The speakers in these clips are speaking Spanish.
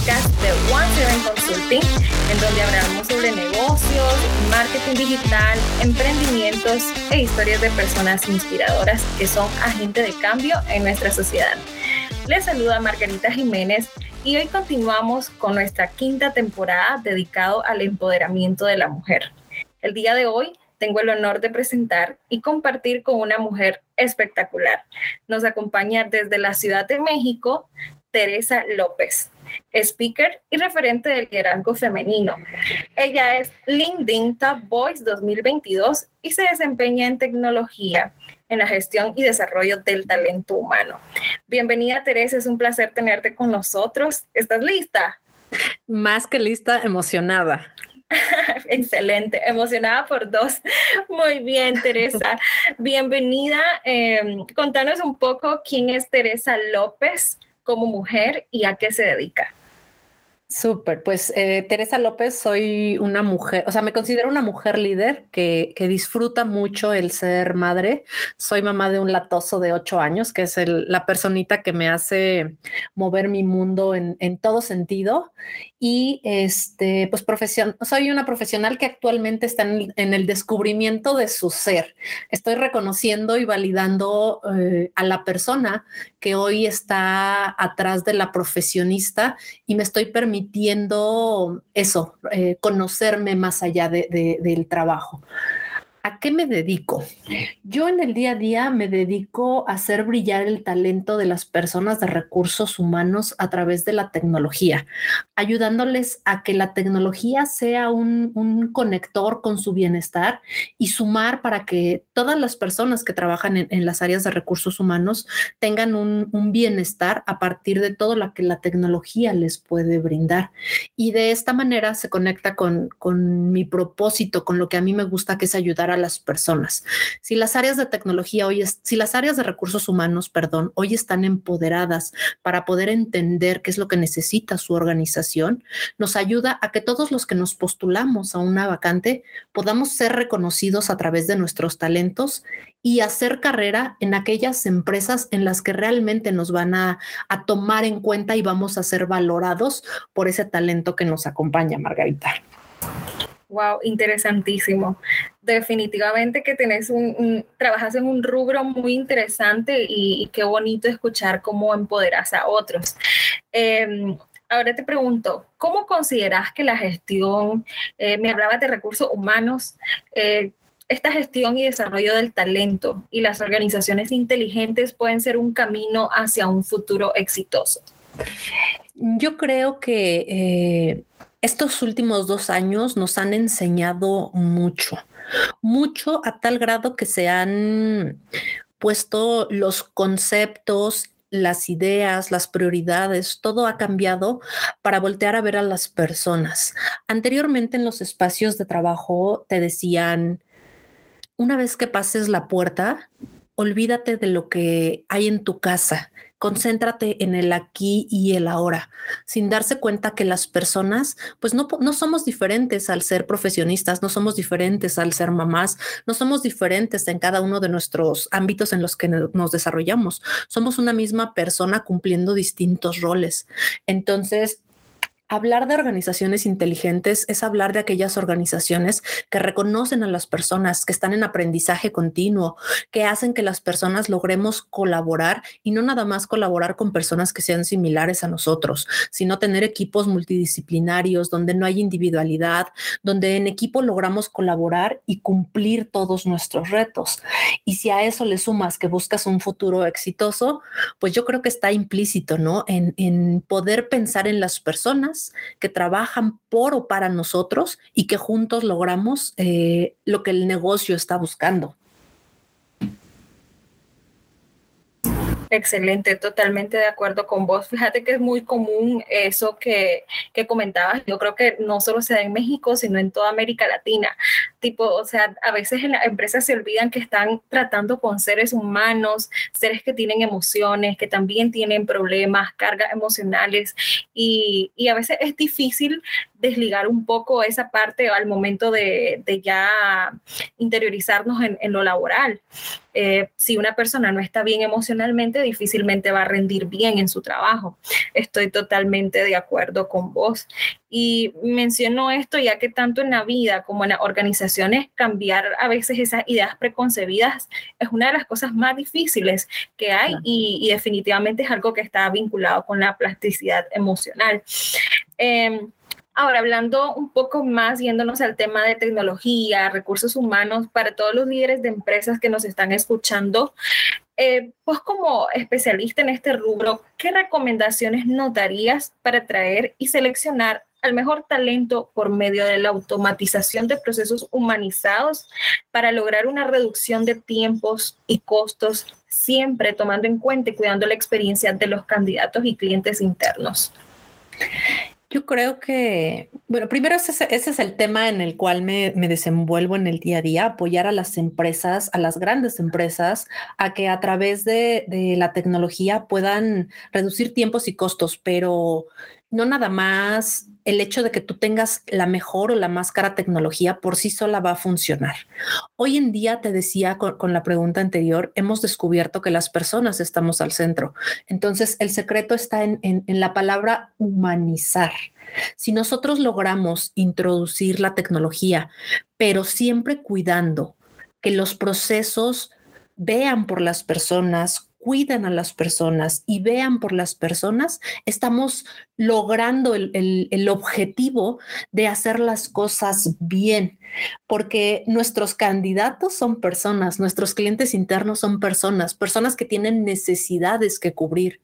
podcast de One Seven Consulting, en donde hablamos sobre negocios, marketing digital, emprendimientos e historias de personas inspiradoras que son agentes de cambio en nuestra sociedad. Les saluda Margarita Jiménez y hoy continuamos con nuestra quinta temporada dedicado al empoderamiento de la mujer. El día de hoy tengo el honor de presentar y compartir con una mujer espectacular. Nos acompaña desde la Ciudad de México Teresa López, speaker y referente del liderazgo femenino. Ella es LinkedIn Top Voice 2022 y se desempeña en tecnología, en la gestión y desarrollo del talento humano. Bienvenida Teresa, es un placer tenerte con nosotros. ¿Estás lista? Más que lista, emocionada. Excelente, emocionada por dos. Muy bien, Teresa. Bienvenida. Eh, contanos un poco quién es Teresa López como mujer y a qué se dedica. Súper, pues eh, Teresa López, soy una mujer, o sea, me considero una mujer líder que, disfruta mucho el ser madre. Soy mamá de un latoso de ocho años, que es la personita que me hace mover mi mundo en, todo sentido. Y este, pues profesión, soy una profesional que actualmente está en, el descubrimiento de su ser. Estoy reconociendo y validando eh, a la persona que hoy está atrás de la profesionista y me estoy permitiendo permitiendo eso, eh, conocerme más allá del trabajo. ¿A qué me dedico? Yo en el día a día me dedico a hacer brillar el talento de las personas de recursos humanos a través de la tecnología, ayudándoles a que la tecnología sea un, conector con su bienestar y sumar para que todas las personas que trabajan en, las áreas de recursos humanos tengan un, bienestar a partir de todo lo que la tecnología les puede brindar. Y de esta manera se conecta con, con mi propósito, con lo que a mí me gusta, que es ayudar a las personas. Si las áreas de tecnología hoy, es, si las áreas de recursos humanos, perdón, hoy están empoderadas para poder entender qué es lo que necesita su organización, nos ayuda a que todos los que nos postulamos a una vacante podamos ser reconocidos a través de nuestros talentos y hacer carrera en aquellas empresas en las que realmente nos van a, a tomar en cuenta y vamos a ser valorados por ese talento que nos acompaña, Margarita. Wow, interesantísimo. Definitivamente que tenés un, trabajas en un rubro muy interesante y, qué bonito escuchar cómo empoderas a otros. Em, ahora te pregunto, ¿cómo consideras que la gestión, eh, me hablabas de recursos humanos, eh, esta gestión y desarrollo del talento y las organizaciones inteligentes pueden ser un camino hacia un futuro exitoso? Yo creo que eh, estos últimos dos años nos han enseñado mucho, mucho a tal grado que se han puesto los conceptos las ideas, las prioridades, todo ha cambiado para voltear a ver a las personas. Anteriormente en los espacios de trabajo te decían, una vez que pases la puerta, olvídate de lo que hay en tu casa concéntrate en el aquí y el ahora, sin darse cuenta que las personas, pues no, no somos diferentes al ser profesionistas, no somos diferentes al ser mamás, no somos diferentes en cada uno de nuestros ámbitos en los que nos desarrollamos. Somos una misma persona cumpliendo distintos roles. Entonces, Hablar de organizaciones inteligentes es hablar de aquellas organizaciones que reconocen a las personas, que están en aprendizaje continuo, que hacen que las personas logremos colaborar y no nada más colaborar con personas que sean similares a nosotros, sino tener equipos multidisciplinarios donde no hay individualidad, donde en equipo logramos colaborar y cumplir todos nuestros retos. Y si a eso le sumas que buscas un futuro exitoso, pues yo creo que está implícito, ¿no? En, en poder pensar en las personas que trabajan por o para nosotros y que juntos logramos eh, lo que el negocio está buscando. Excelente, totalmente de acuerdo con vos. Fíjate que es muy común eso que, que comentabas. Yo creo que no solo se da en México, sino en toda América Latina. Tipo, o sea, a veces en las empresas se olvidan que están tratando con seres humanos, seres que tienen emociones, que también tienen problemas, cargas emocionales y, y a veces es difícil desligar un poco esa parte al momento de, ya interiorizarnos en, lo laboral. Eh, si una persona no está bien emocionalmente, difícilmente va a rendir bien en su trabajo. Estoy totalmente de acuerdo con vos. Y menciono esto ya que tanto en la vida como en las organizaciones, cambiar a veces esas ideas preconcebidas es una de las cosas más difíciles que hay y, definitivamente es algo que está vinculado con la plasticidad emocional. Em, Ahora, hablando un poco más, yéndonos al tema de tecnología, recursos humanos, para todos los líderes de empresas que nos están escuchando, eh, vos como especialista en este rubro, ¿qué recomendaciones notarías para atraer y seleccionar al mejor talento por medio de la automatización de procesos humanizados para lograr una reducción de tiempos y costos, siempre tomando en cuenta y cuidando la experiencia de los candidatos y clientes internos? Yo creo que, bueno, primero ese, es el tema en el cual me, desenvuelvo en el día a día, apoyar a las empresas, a las grandes empresas, a que a través de, de la tecnología puedan reducir tiempos y costos, pero no nada más el hecho de que tú tengas la mejor o la más cara tecnología por sí sola va a funcionar. Hoy en día, te decía con, la pregunta anterior, hemos descubierto que las personas estamos al centro. Entonces, el secreto está en, en la palabra humanizar. Si nosotros logramos introducir la tecnología, pero siempre cuidando que los procesos vean por las personas, cuidan a las personas y vean por las personas, estamos logrando el, objetivo de hacer las cosas bien, porque nuestros candidatos son personas, nuestros clientes internos son personas, personas que tienen necesidades que cubrir.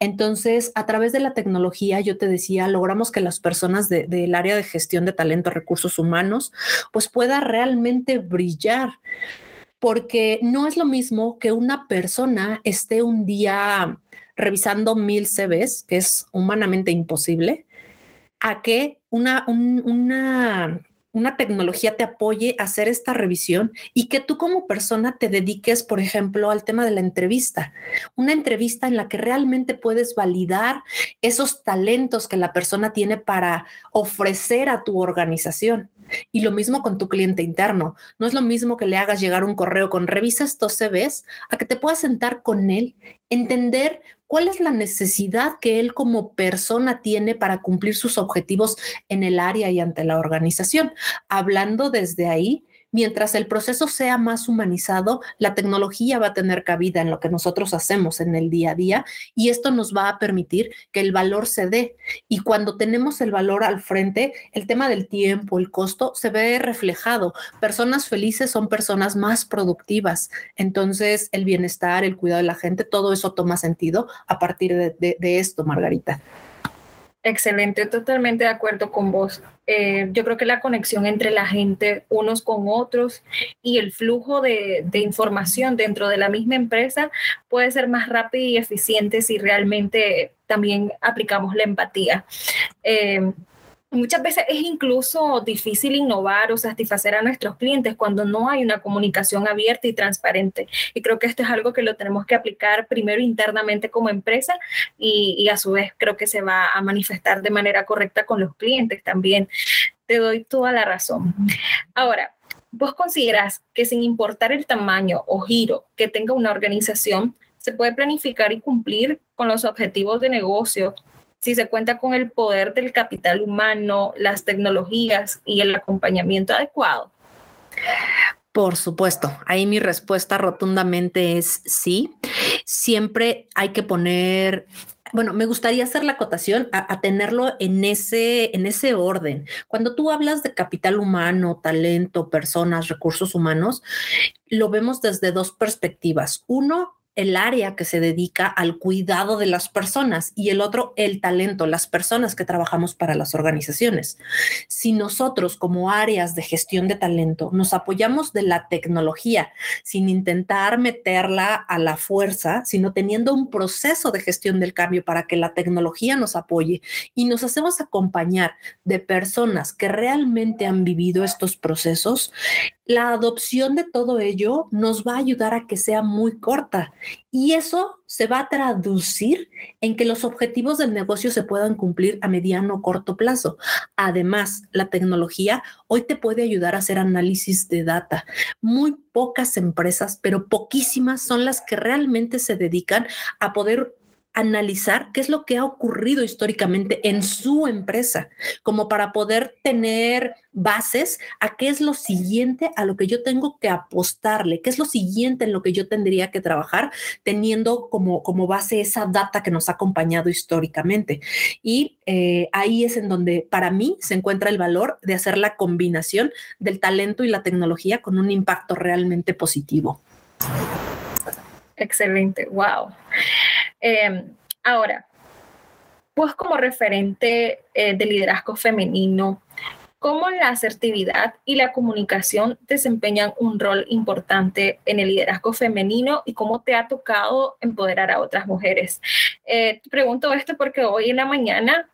Entonces, a través de la tecnología, yo te decía, logramos que las personas del área de gestión de talento, recursos humanos, pues pueda realmente brillar porque no es lo mismo que una persona esté un día revisando mil CVs, que es humanamente imposible, a que una, una, una tecnología te apoye a hacer esta revisión y que tú como persona te dediques, por ejemplo, al tema de la entrevista. Una entrevista en la que realmente puedes validar esos talentos que la persona tiene para ofrecer a tu organización. Y lo mismo con tu cliente interno. No es lo mismo que le hagas llegar un correo con revisa estos CVs a que te puedas sentar con él, entender cuál es la necesidad que él como persona tiene para cumplir sus objetivos en el área y ante la organización. Hablando desde ahí mientras el proceso sea más humanizado, la tecnología va a tener cabida en lo que nosotros hacemos en el día a día y esto nos va a permitir que el valor se dé. Y cuando tenemos el valor al frente, el tema del tiempo, el costo, se ve reflejado. Personas felices son personas más productivas. Entonces, el bienestar, el cuidado de la gente, todo eso toma sentido a partir de, esto, Margarita. Excelente, totalmente de acuerdo con vos. Eh, yo creo que la conexión entre la gente unos con otros y el flujo de, información dentro de la misma empresa puede ser más rápido y eficiente si realmente también aplicamos la empatía. Eh, Muchas veces es incluso difícil innovar o satisfacer a nuestros clientes cuando no hay una comunicación abierta y transparente. Y creo que esto es algo que lo tenemos que aplicar primero internamente como empresa y, a su vez creo que se va a manifestar de manera correcta con los clientes también. Te doy toda la razón. Ahora, ¿vos consideras que sin importar el tamaño o giro que tenga una organización, se puede planificar y cumplir con los objetivos de negocio si se cuenta con el poder del capital humano, las tecnologías y el acompañamiento adecuado? Por supuesto, ahí mi respuesta rotundamente es sí. Siempre hay que poner bueno, me gustaría hacer la acotación a, tenerlo en ese, en ese orden. Cuando tú hablas de capital humano, talento, personas, recursos humanos, lo vemos desde dos perspectivas. Uno, el área que se dedica al cuidado de las personas y el otro el talento, las personas que trabajamos para las organizaciones. Si nosotros como áreas de gestión de talento nos apoyamos de la tecnología sin intentar meterla a la fuerza, sino teniendo un proceso de gestión del cambio para que la tecnología nos apoye y nos hacemos acompañar de personas que realmente han vivido estos procesos, la adopción de todo ello nos va a ayudar a que sea muy corta y eso se va a traducir en que los objetivos del negocio se puedan cumplir a mediano o corto plazo. Además, la tecnología hoy te puede ayudar a hacer análisis de data. Muy pocas empresas, pero poquísimas son las que realmente se dedican a poder analizar qué es lo que ha ocurrido históricamente en su empresa, como para poder tener bases a qué es lo siguiente a lo que yo tengo que apostarle, qué es lo siguiente en lo que yo tendría que trabajar, teniendo como, como base esa data que nos ha acompañado históricamente. Y eh, ahí es en donde para mí se encuentra el valor de hacer la combinación del talento y la tecnología con un impacto realmente positivo. Excelente, wow. Em, ahora, pues como referente eh, de liderazgo femenino, ¿cómo la asertividad y la comunicación desempeñan un rol importante en el liderazgo femenino y cómo te ha tocado empoderar a otras mujeres? Eh, te pregunto esto porque hoy en la mañana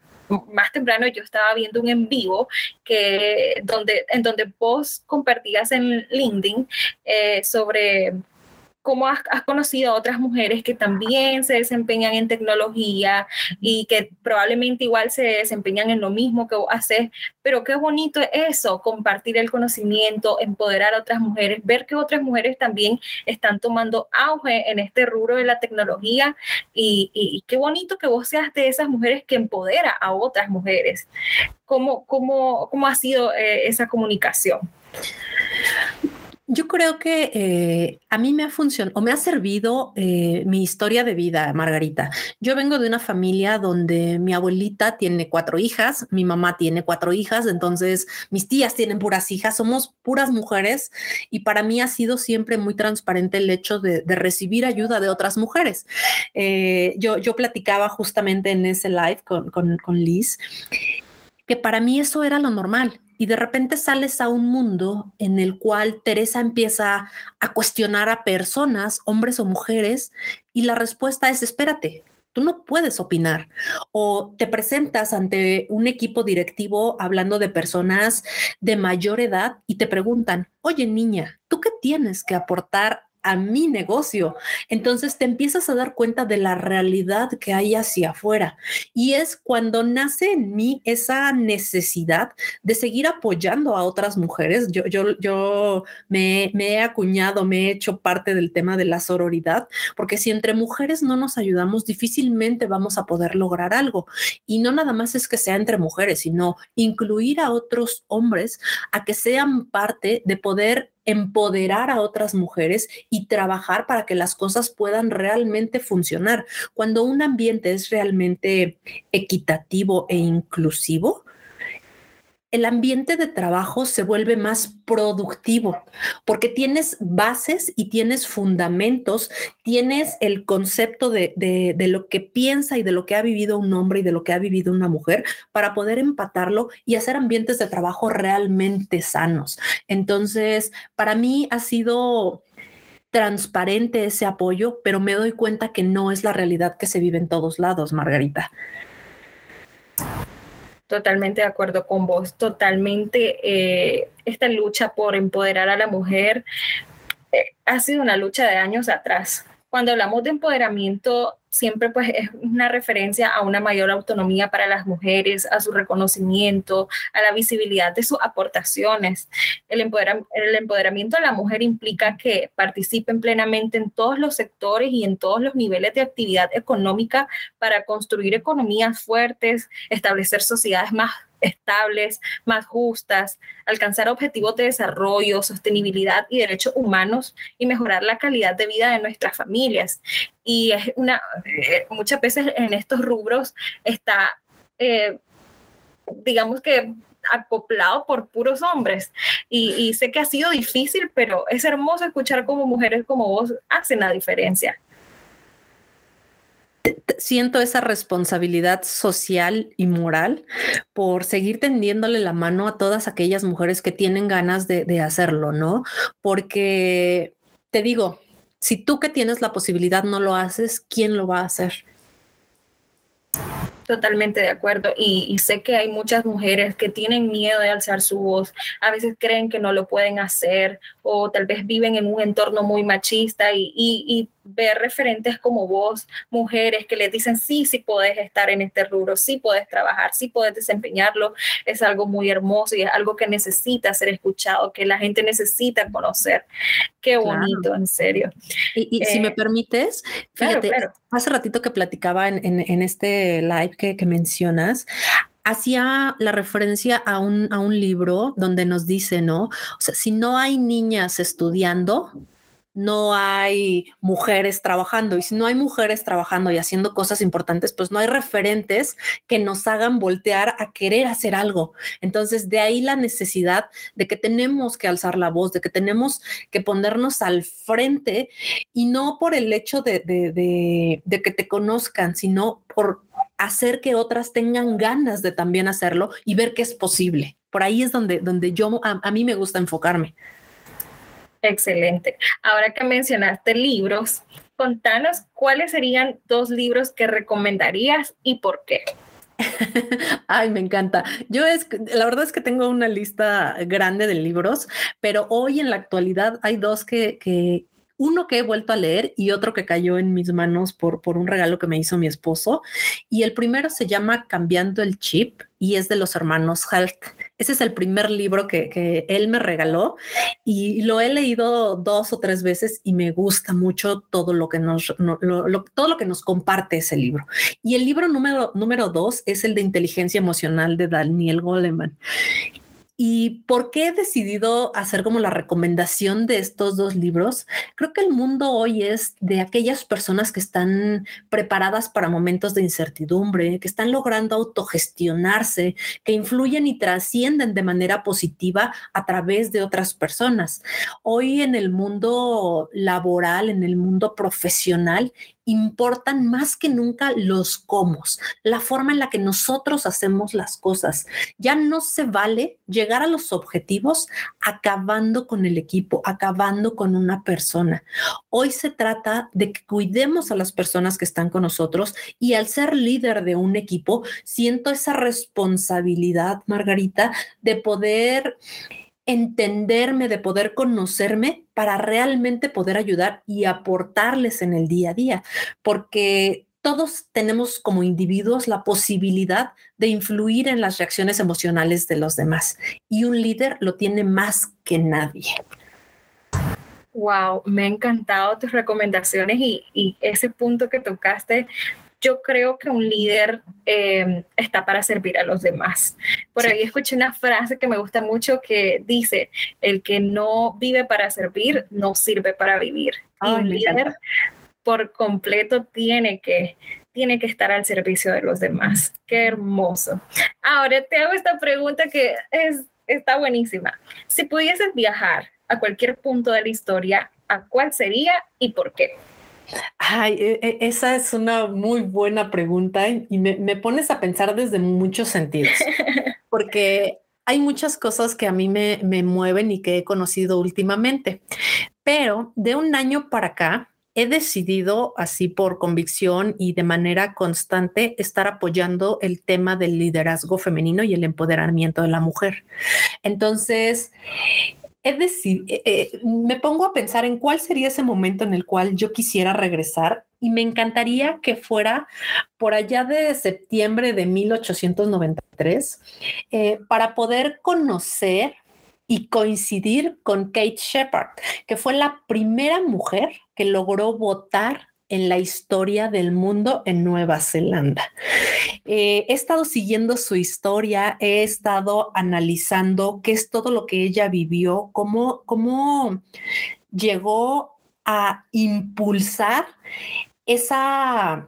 más temprano yo estaba viendo un en vivo que donde en donde vos compartías en LinkedIn eh, sobre cómo has, conocido a otras mujeres que también se desempeñan en tecnología y que probablemente igual se desempeñan en lo mismo que haces, pero qué bonito es eso, compartir el conocimiento, empoderar a otras mujeres, ver que otras mujeres también están tomando auge en este rubro de la tecnología y, qué bonito que vos seas de esas mujeres que empodera a otras mujeres. ¿Cómo, cómo, cómo ha sido eh, esa comunicación? Yo creo que eh, a mí me ha funcionado o me ha servido eh, mi historia de vida, Margarita. Yo vengo de una familia donde mi abuelita tiene cuatro hijas, mi mamá tiene cuatro hijas, entonces mis tías tienen puras hijas, somos puras mujeres y para mí ha sido siempre muy transparente el hecho de, recibir ayuda de otras mujeres. Eh, yo, yo platicaba justamente en ese live con, con, con Liz que para mí eso era lo normal y de repente sales a un mundo en el cual Teresa empieza a cuestionar a personas, hombres o mujeres, y la respuesta es, espérate, tú no puedes opinar. O te presentas ante un equipo directivo hablando de personas de mayor edad y te preguntan, oye niña, ¿tú qué tienes que aportar a mi negocio. Entonces te empiezas a dar cuenta de la realidad que hay hacia afuera. Y es cuando nace en mí esa necesidad de seguir apoyando a otras mujeres. Yo, yo, yo me, me he acuñado, me he hecho parte del tema de la sororidad, porque si entre mujeres no nos ayudamos, difícilmente vamos a poder lograr algo. Y no nada más es que sea entre mujeres, sino incluir a otros hombres a que sean parte de poder empoderar a otras mujeres y trabajar para que las cosas puedan realmente funcionar. Cuando un ambiente es realmente equitativo e inclusivo, el ambiente de trabajo se vuelve más productivo porque tienes bases y tienes fundamentos, tienes el concepto de, de, lo que piensa y de lo que ha vivido un hombre y de lo que ha vivido una mujer para poder empatarlo y hacer ambientes de trabajo realmente sanos. Entonces, para mí ha sido transparente ese apoyo, pero me doy cuenta que no es la realidad que se vive en todos lados, Margarita. Totalmente de acuerdo con vos, totalmente eh, esta lucha por empoderar a la mujer eh, ha sido una lucha de años atrás. Cuando hablamos de empoderamiento, siempre pues es una referencia a una mayor autonomía para las mujeres, a su reconocimiento, a la visibilidad de sus aportaciones. El, el empoderamiento de la mujer implica que participen plenamente en todos los sectores y en todos los niveles de actividad económica para construir economías fuertes, establecer sociedades más estables, más justas, alcanzar objetivos de desarrollo, sostenibilidad y derechos humanos y mejorar la calidad de vida de nuestras familias. Y es una, eh, muchas veces en estos rubros está, eh, digamos que acoplado por puros hombres. Y, y, sé que ha sido difícil, pero es hermoso escuchar cómo mujeres como vos hacen la diferencia siento esa responsabilidad social y moral por seguir tendiéndole la mano a todas aquellas mujeres que tienen ganas de, hacerlo, ¿no? Porque te digo, si tú que tienes la posibilidad no lo haces, ¿quién lo va a hacer? Totalmente de acuerdo. Y, sé que hay muchas mujeres que tienen miedo de alzar su voz. A veces creen que no lo pueden hacer o tal vez viven en un entorno muy machista y, y, ver referentes como vos, mujeres que les dicen, sí, sí puedes estar en este rubro, sí puedes trabajar, sí puedes desempeñarlo, es algo muy hermoso y es algo que necesita ser escuchado, que la gente necesita conocer. Qué bonito, en serio. Y, si me eh, permites, fíjate, hace ratito que platicaba en, en este live que, mencionas, hacía la referencia a un, a un libro donde nos dice, ¿no? O sea, si no hay niñas estudiando, no hay mujeres trabajando. Y si no hay mujeres trabajando y haciendo cosas importantes, pues no hay referentes que nos hagan voltear a querer hacer algo. Entonces, de ahí la necesidad de que tenemos que alzar la voz, de que tenemos que ponernos al frente y no por el hecho de, de que te conozcan, sino por hacer que otras tengan ganas de también hacerlo y ver que es posible. Por ahí es donde, donde yo, a, mí me gusta enfocarme. Excelente. Ahora que mencionaste libros, contanos cuáles serían dos libros que recomendarías y por qué. Ay, me encanta. Yo es, la verdad es que tengo una lista grande de libros, pero hoy en la actualidad hay dos que, que, uno que he vuelto a leer y otro que cayó en mis manos por, por un regalo que me hizo mi esposo. Y el primero se llama Cambiando el Chip y es de los hermanos Halt. Ese es el primer libro que, él me regaló y lo he leído dos o tres veces y me gusta mucho todo lo que nos, todo lo que nos comparte ese libro. Y el libro número, número dos es el de inteligencia emocional de Daniel Goleman. ¿Y por qué he decidido hacer como la recomendación de estos dos libros? Creo que el mundo hoy es de aquellas personas que están preparadas para momentos de incertidumbre, que están logrando autogestionarse, que influyen y trascienden de manera positiva a través de otras personas. Hoy en el mundo laboral, en el mundo profesional, importan más que nunca los cómo, la forma en la que nosotros hacemos las cosas. Ya no se vale llegar a los objetivos acabando con el equipo, acabando con una persona. Hoy se trata de que cuidemos a las personas que están con nosotros y al ser líder de un equipo, siento esa responsabilidad, Margarita, de poder entenderme, de poder conocerme para realmente poder ayudar y aportarles en el día a día, porque todos tenemos como individuos la posibilidad de influir en las reacciones emocionales de los demás y un líder lo tiene más que nadie. Wow, me han encantado tus recomendaciones y, y ese punto que tocaste yo creo que un líder eh, está para servir a los demás. Por ahí escuché una frase que me gusta mucho que dice, el que no vive para servir, no sirve para vivir. y un líder por completo tiene que, tiene que estar al servicio de los demás. Qué hermoso. Ahora te hago esta pregunta que es, está buenísima. Si pudieses viajar a cualquier punto de la historia, ¿a cuál sería y por qué? Ay, e, e, esa es una muy buena pregunta y me, pones a pensar desde muchos sentidos, porque hay muchas cosas que a mí me, me mueven y que he conocido últimamente, pero de un año para acá he decidido así por convicción y de manera constante estar apoyando el tema del liderazgo femenino y el empoderamiento de la mujer. Entonces, es decir, eh, eh, me pongo a pensar en cuál sería ese momento en el cual yo quisiera regresar y me encantaría que fuera por allá de septiembre de 1893 eh, para poder conocer y coincidir con Kate Shepard, que fue la primera mujer que logró votar en la historia del mundo en Nueva Zelanda. Eh, he estado siguiendo su historia, he estado analizando qué es todo lo que ella vivió, cómo, cómo llegó a impulsar esa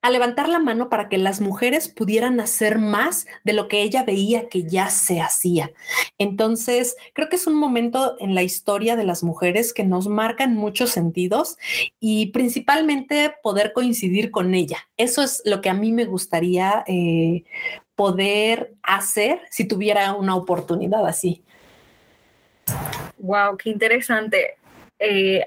a levantar la mano para que las mujeres pudieran hacer más de lo que ella veía que ya se hacía. Entonces, creo que es un momento en la historia de las mujeres que nos marca en muchos sentidos y principalmente poder coincidir con ella. Eso es lo que a mí me gustaría eh, poder hacer si tuviera una oportunidad así. Wow, qué interesante. Eh,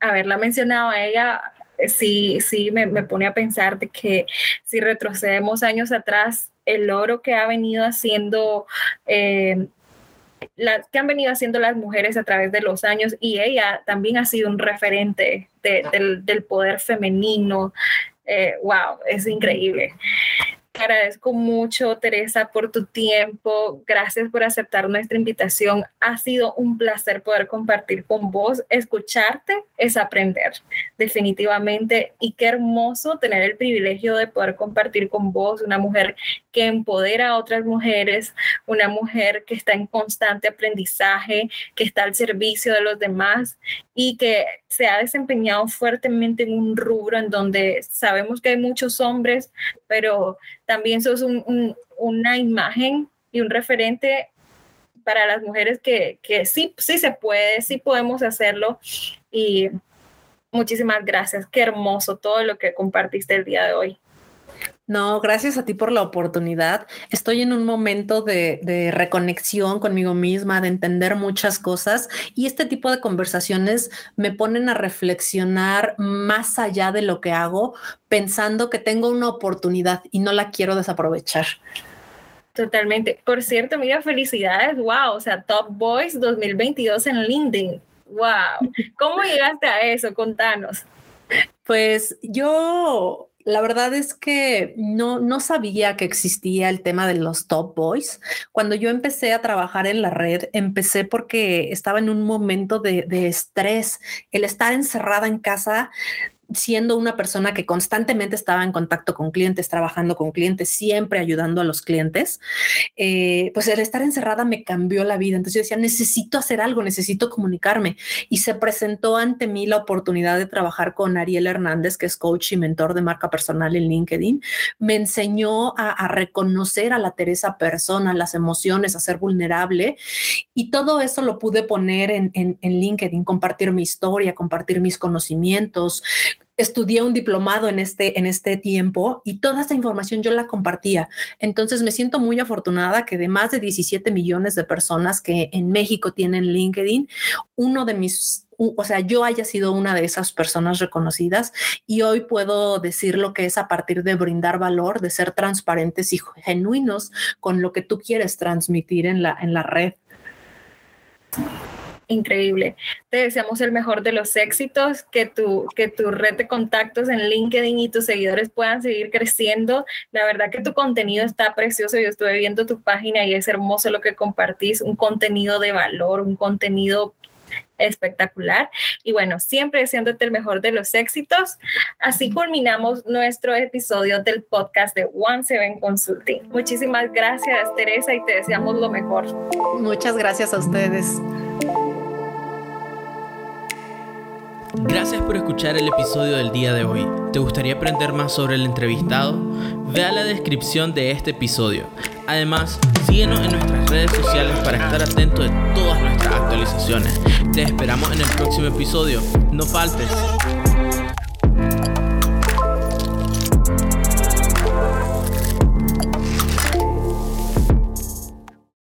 haberla mencionado a ella sí, sí me, me pone a pensar de que si retrocedemos años atrás, el oro que ha venido haciendo eh, que han venido haciendo las mujeres a través de los años y ella también ha sido un referente del, poder femenino. Eh, wow, es increíble agradezco mucho, Teresa, por tu tiempo. Gracias por aceptar nuestra invitación. Ha sido un placer poder compartir con vos. Escucharte es aprender, definitivamente. Y qué hermoso tener el privilegio de poder compartir con vos, una mujer que empodera a otras mujeres, una mujer que está en constante aprendizaje, que está al servicio de los demás y que se ha desempeñado fuertemente en un rubro en donde sabemos que hay muchos hombres, pero también sos una imagen y un referente para las mujeres que, que sí, sí se puede, sí podemos hacerlo. Y muchísimas gracias. Qué hermoso todo lo que compartiste el día de hoy. No, gracias a ti por la oportunidad. Estoy en un momento de, reconexión conmigo misma, de entender muchas cosas y este tipo de conversaciones me ponen a reflexionar más allá de lo que hago, pensando que tengo una oportunidad y no la quiero desaprovechar. Totalmente. Por cierto, mira, felicidades. Wow, o sea, Top Boys 2022 en LinkedIn. Wow. ¿Cómo llegaste a eso? Contanos. Pues yo la verdad es que no, no sabía que existía el tema de los top boys. Cuando yo empecé a trabajar en la red, empecé porque estaba en un momento de, de estrés. El estar encerrada en casa siendo una persona que constantemente estaba en contacto con clientes, trabajando con clientes, siempre ayudando a los clientes, eh, pues el estar encerrada me cambió la vida. Entonces yo decía, necesito hacer algo, necesito comunicarme. Y se presentó ante mí la oportunidad de trabajar con Ariel Hernández, que es coach y mentor de marca personal en LinkedIn. Me enseñó a, reconocer a la Teresa persona, las emociones, a ser vulnerable. Y todo eso lo pude poner en, en LinkedIn, compartir mi historia, compartir mis conocimientos, estudié un diplomado en este, en este tiempo y toda esta información yo la compartía. Entonces me siento muy afortunada que de más de 17 millones de personas que en México tienen LinkedIn, uno de mis, o sea, yo haya sido una de esas personas reconocidas y hoy puedo decir lo que es a partir de brindar valor, de ser transparentes y genuinos con lo que tú quieres transmitir en la, en la red increíble. Te deseamos el mejor de los éxitos, que tu, que tu red de contactos en LinkedIn y tus seguidores puedan seguir creciendo. La verdad que tu contenido está precioso. Yo estuve viendo tu página y es hermoso lo que compartís, un contenido de valor, un contenido espectacular. Y bueno, siempre deseándote el mejor de los éxitos. Así culminamos nuestro episodio del podcast de One Seven Consulting. Muchísimas gracias, Teresa, y te deseamos lo mejor. Muchas gracias a ustedes. Gracias por escuchar el episodio del día de hoy. ¿Te gustaría aprender más sobre el entrevistado? Ve a la descripción de este episodio. Además, síguenos en nuestras redes sociales para estar atento de todas nuestras actualizaciones. Te esperamos en el próximo episodio. No faltes.